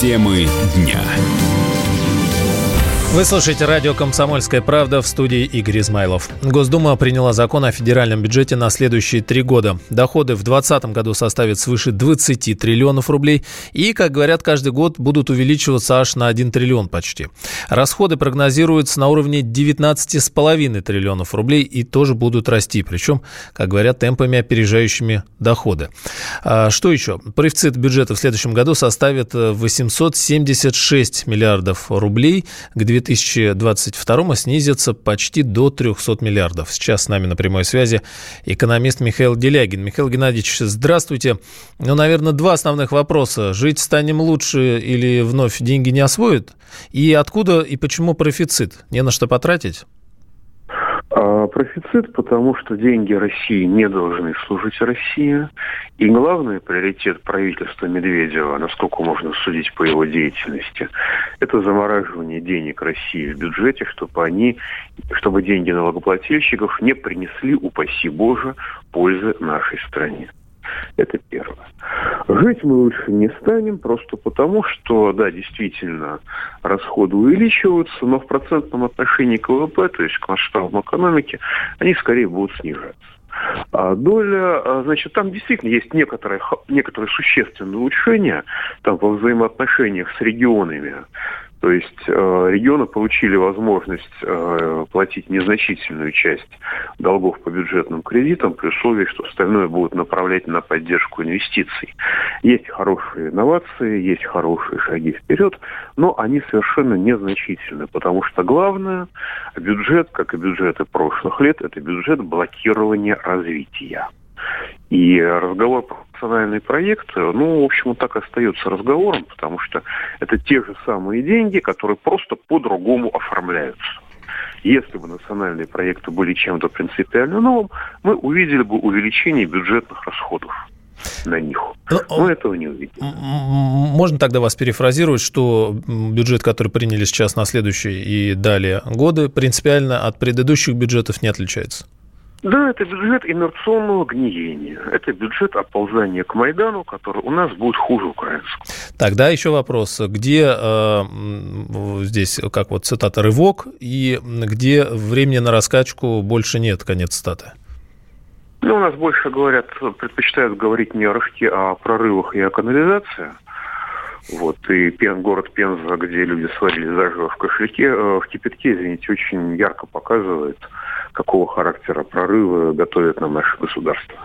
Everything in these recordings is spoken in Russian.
Темы дня. Вы слушаете радио «Комсомольская правда» в студии Игорь Измайлов. Госдума приняла закон о федеральном бюджете на следующие три года. Доходы в 2020 году составят свыше 20 триллионов рублей и, как говорят, каждый год будут увеличиваться аж на 1 триллион почти. Расходы прогнозируются на уровне 19,5 триллионов рублей и тоже будут расти, причем, как говорят, темпами опережающими доходы. А что еще? Профицит бюджета в следующем году составит 876 миллиардов рублей к 2000 2022 снизится почти до 300 миллиардов. Сейчас с нами на прямой связи экономист Михаил Делягин. Михаил Геннадьевич, здравствуйте. Ну, наверное, два основных вопроса. Жить станем лучше или вновь деньги не освоят? И откуда и почему профицит? Не на что потратить? А, профицит, потому что деньги России не должны служить России. И главный приоритет правительства Медведева, насколько можно судить по его деятельности, это замораживание денег России в бюджете, чтобы они, чтобы деньги налогоплательщиков не принесли, упаси Боже, пользы нашей стране. Это первое. Жить мы лучше не станем, просто потому, что, да, действительно, расходы увеличиваются, но в процентном отношении к ВВП, то есть к масштабам экономики, они скорее будут снижаться. А доля, а, значит, там действительно есть некоторые, некоторые существенные улучшения там, во взаимоотношениях с регионами. То есть э, регионы получили возможность э, платить незначительную часть долгов по бюджетным кредитам при условии, что остальное будут направлять на поддержку инвестиций. Есть хорошие инновации, есть хорошие шаги вперед, но они совершенно незначительны, потому что главное, бюджет, как и бюджеты прошлых лет, это бюджет блокирования развития. И разговор про национальный проект, ну, в общем, так остается разговором, потому что это те же самые деньги, которые просто по-другому оформляются. Если бы национальные проекты были чем-то принципиально новым, мы увидели бы увеличение бюджетных расходов на них. Но, ну, Мы этого не увидим. Можно тогда вас перефразировать, что бюджет, который приняли сейчас на следующие и далее годы, принципиально от предыдущих бюджетов не отличается? Да, это бюджет инерционного гниения. Это бюджет оползания к Майдану, который у нас будет хуже украинского. Тогда еще вопрос. Где э, здесь, как вот цитата, рывок, и где времени на раскачку больше нет, конец цитаты? Ну, у нас больше говорят, предпочитают говорить не о рывке, а о прорывах и о канализации. Вот, и Пен, город Пенза, где люди сварили заживо в кошельке, э, в кипятке, извините, очень ярко показывает, какого характера прорывы готовят нам наше государство.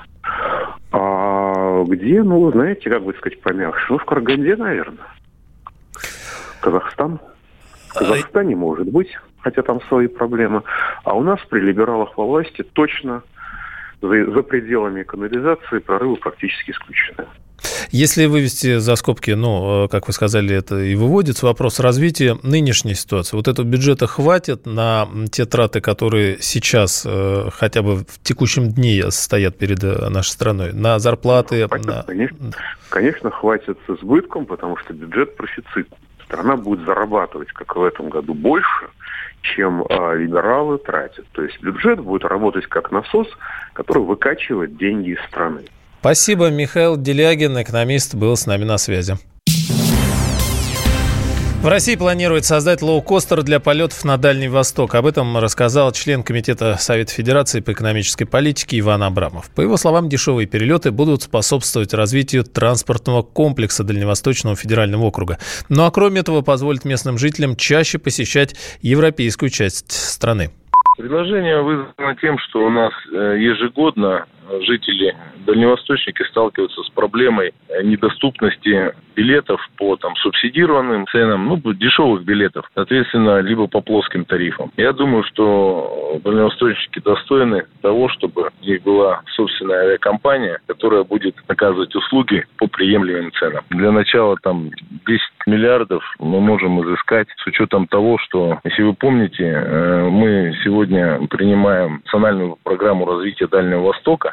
А где, ну, знаете, как бы сказать помягче, ну, в Караганде, наверное. Казахстан. В Казахстане может быть, хотя там свои проблемы. А у нас при либералах во власти точно за, за пределами канализации прорывы практически исключены. Если вывести за скобки, ну, э, как вы сказали, это и выводится вопрос развития нынешней ситуации. Вот этого бюджета хватит на те траты, которые сейчас э, хотя бы в текущем дне стоят перед э, нашей страной, на зарплаты? Хватит, на... Конечно, конечно, хватит с избытком, потому что бюджет профицит. Страна будет зарабатывать, как в этом году, больше, чем э, либералы тратят. То есть бюджет будет работать как насос, который выкачивает деньги из страны. Спасибо, Михаил Делягин, экономист, был с нами на связи. В России планируют создать лоукостер для полетов на Дальний Восток. Об этом рассказал член Комитета Совета Федерации по экономической политике Иван Абрамов. По его словам, дешевые перелеты будут способствовать развитию транспортного комплекса Дальневосточного федерального округа. Ну а кроме этого позволит местным жителям чаще посещать европейскую часть страны. Предложение вызвано тем, что у нас э, ежегодно жители дальневосточники сталкиваются с проблемой недоступности билетов по там субсидированным ценам, ну, дешевых билетов, соответственно, либо по плоским тарифам. Я думаю, что дальневосточники достойны того, чтобы у них была собственная авиакомпания, которая будет оказывать услуги по приемлемым ценам. Для начала там 10 миллиардов мы можем изыскать с учетом того, что, если вы помните, э, мы сегодня принимаем национальную программу развития Дальнего Востока,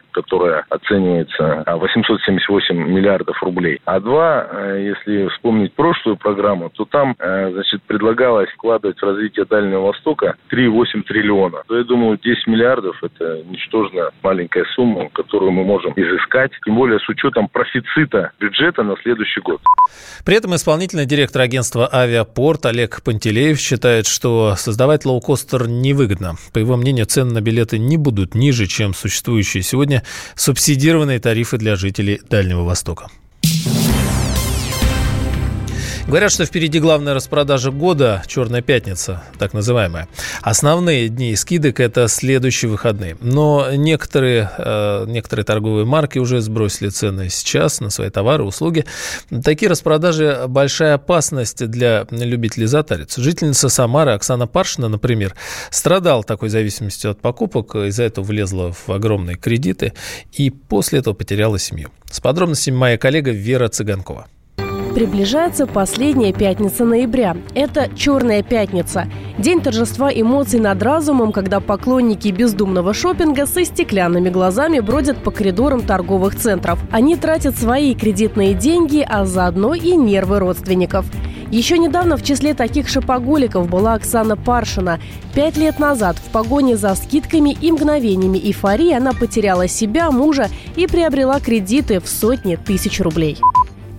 которая оценивается 878 миллиардов рублей. А два, э, если вспомнить прошлую программу, то там, э, значит, предлагалось вкладывать в развитие Дальнего Востока 3,8 триллиона. То я думаю, 10 миллиардов – это ничтожно маленькая сумма, которую мы можем изыскать, тем более с учетом профицита бюджета на следующий год. При этом исполнительный директор агентства «Авиапорт» Олег Пантелеев считает, что создавать лоукостер невыгодно. По его мнению, цены на билеты не будут ниже, чем существующие сегодня субсидированные тарифы для жителей Дальнего Востока. Говорят, что впереди главная распродажа года – «Черная пятница», так называемая. Основные дни скидок – это следующие выходные. Но некоторые, э, некоторые торговые марки уже сбросили цены сейчас на свои товары, услуги. Такие распродажи – большая опасность для любителей затариться. Жительница Самары Оксана Паршина, например, страдала такой зависимостью от покупок, из-за этого влезла в огромные кредиты и после этого потеряла семью. С подробностями моя коллега Вера Цыганкова. Приближается последняя пятница ноября. Это «Черная пятница». День торжества эмоций над разумом, когда поклонники бездумного шопинга со стеклянными глазами бродят по коридорам торговых центров. Они тратят свои кредитные деньги, а заодно и нервы родственников. Еще недавно в числе таких шопоголиков была Оксана Паршина. Пять лет назад в погоне за скидками и мгновениями эйфории она потеряла себя, мужа и приобрела кредиты в сотни тысяч рублей.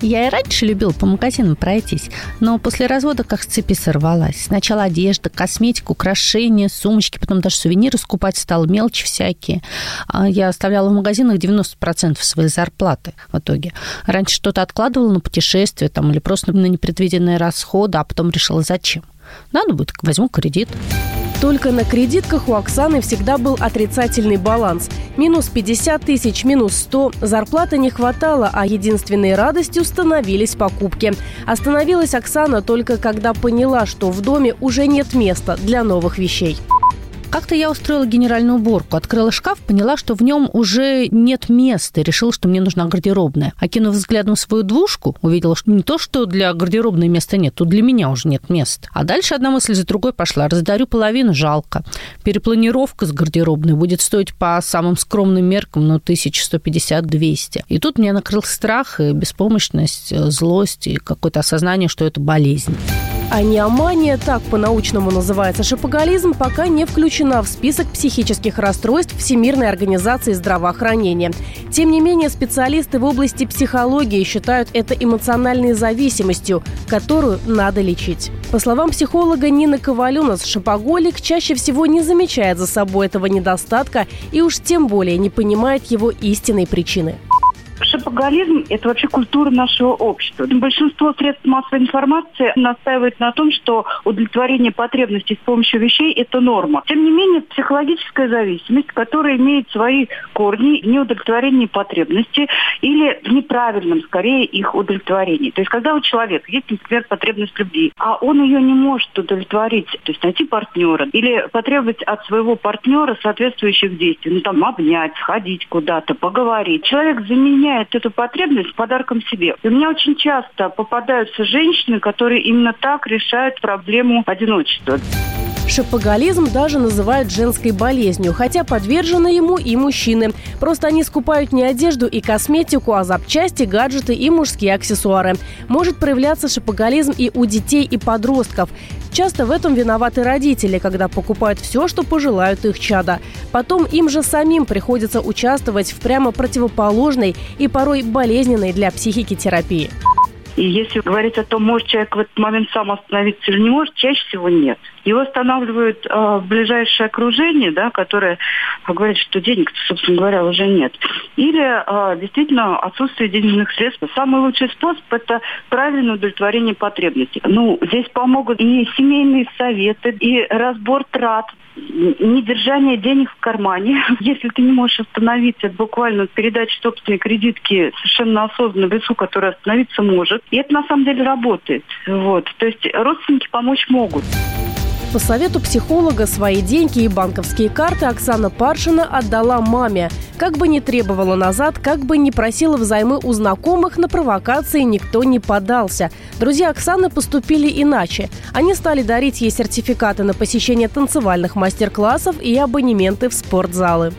Я и раньше любила по магазинам пройтись, но после развода как с цепи сорвалась. Сначала одежда, косметика, украшения, сумочки, потом даже сувениры скупать стал, мелочи всякие. А я оставляла в магазинах 90% своей зарплаты в итоге. Раньше что-то откладывала на путешествие там, или просто на непредвиденные расходы, а потом решила, зачем. Надо будет, возьму кредит. Только на кредитках у Оксаны всегда был отрицательный баланс. Минус 50 тысяч, минус 100. Зарплаты не хватало, а единственной радостью становились покупки. Остановилась Оксана только когда поняла, что в доме уже нет места для новых вещей. Как-то я устроила генеральную уборку, открыла шкаф, поняла, что в нем уже нет места, и решила, что мне нужна гардеробная. Окинув взглядом свою двушку, увидела, что не то, что для гардеробной места нет, тут для меня уже нет места. А дальше одна мысль за другой пошла. Раздарю половину, жалко. Перепланировка с гардеробной будет стоить по самым скромным меркам, ну, 1150-200. И тут меня накрыл страх, и беспомощность, злость и какое-то осознание, что это болезнь. Аниомания, так по-научному называется шопоголизм, пока не включена в список психических расстройств Всемирной организации здравоохранения. Тем не менее, специалисты в области психологии считают это эмоциональной зависимостью, которую надо лечить. По словам психолога Нины Ковалюнас, шопоголик чаще всего не замечает за собой этого недостатка и уж тем более не понимает его истинной причины шопоголизм – это вообще культура нашего общества. Большинство средств массовой информации настаивает на том, что удовлетворение потребностей с помощью вещей – это норма. Тем не менее, психологическая зависимость, которая имеет свои корни в неудовлетворении потребностей или в неправильном, скорее, их удовлетворении. То есть, когда у человека есть, например, потребность любви, а он ее не может удовлетворить, то есть найти партнера или потребовать от своего партнера соответствующих действий, ну там обнять, сходить куда-то, поговорить. Человек заменяет заменяет эту потребность подарком себе. И у меня очень часто попадаются женщины, которые именно так решают проблему одиночества. Шопоголизм даже называют женской болезнью, хотя подвержены ему и мужчины. Просто они скупают не одежду и косметику, а запчасти, гаджеты и мужские аксессуары. Может проявляться шопоголизм и у детей и подростков. Часто в этом виноваты родители, когда покупают все, что пожелают их чада. Потом им же самим приходится участвовать в прямо противоположной и порой болезненной для психики терапии. И если говорить о том, может человек в этот момент сам остановиться или не может, чаще всего нет. Его останавливают э, ближайшее окружение, да, которое говорит, что денег, собственно говоря, уже нет. Или э, действительно отсутствие денежных средств. Самый лучший способ – это правильное удовлетворение потребностей. Ну, здесь помогут и семейные советы, и разбор трат, недержание денег в кармане. Если ты не можешь остановиться, буквально передать собственные кредитки совершенно осознанно в лицу, которое остановиться может. И это на самом деле работает. Вот. То есть родственники помочь могут. По совету психолога свои деньги и банковские карты Оксана Паршина отдала маме. Как бы ни требовала назад, как бы ни просила взаймы у знакомых, на провокации никто не подался. Друзья Оксаны поступили иначе. Они стали дарить ей сертификаты на посещение танцевальных мастер-классов и абонементы в спортзалы.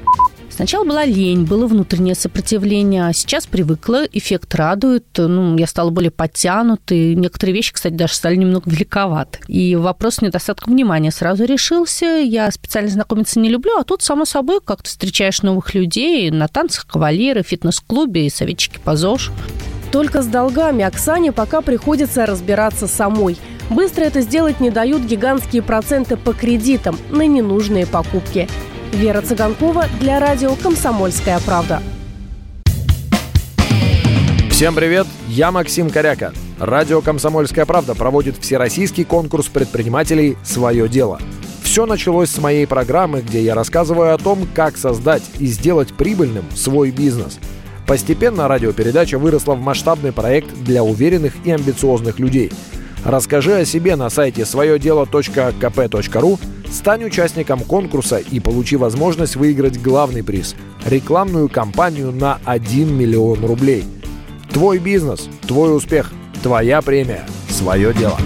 Сначала была лень, было внутреннее сопротивление, а сейчас привыкла, эффект радует, ну, я стала более подтянутой, некоторые вещи, кстати, даже стали немного великоваты. И вопрос недостатка внимания сразу решился, я специально знакомиться не люблю, а тут, само собой, как ты встречаешь новых людей на танцах, кавалеры, фитнес-клубе и советчики по ЗОЖ. Только с долгами Оксане пока приходится разбираться самой. Быстро это сделать не дают гигантские проценты по кредитам на ненужные покупки. Вера Цыганкова для радио «Комсомольская правда». Всем привет, я Максим Коряка. Радио «Комсомольская правда» проводит всероссийский конкурс предпринимателей «Свое дело». Все началось с моей программы, где я рассказываю о том, как создать и сделать прибыльным свой бизнес. Постепенно радиопередача выросла в масштабный проект для уверенных и амбициозных людей. Расскажи о себе на сайте своедело.кп.ру Стань участником конкурса и получи возможность выиграть главный приз – рекламную кампанию на 1 миллион рублей. Твой бизнес, твой успех, твоя премия, свое дело.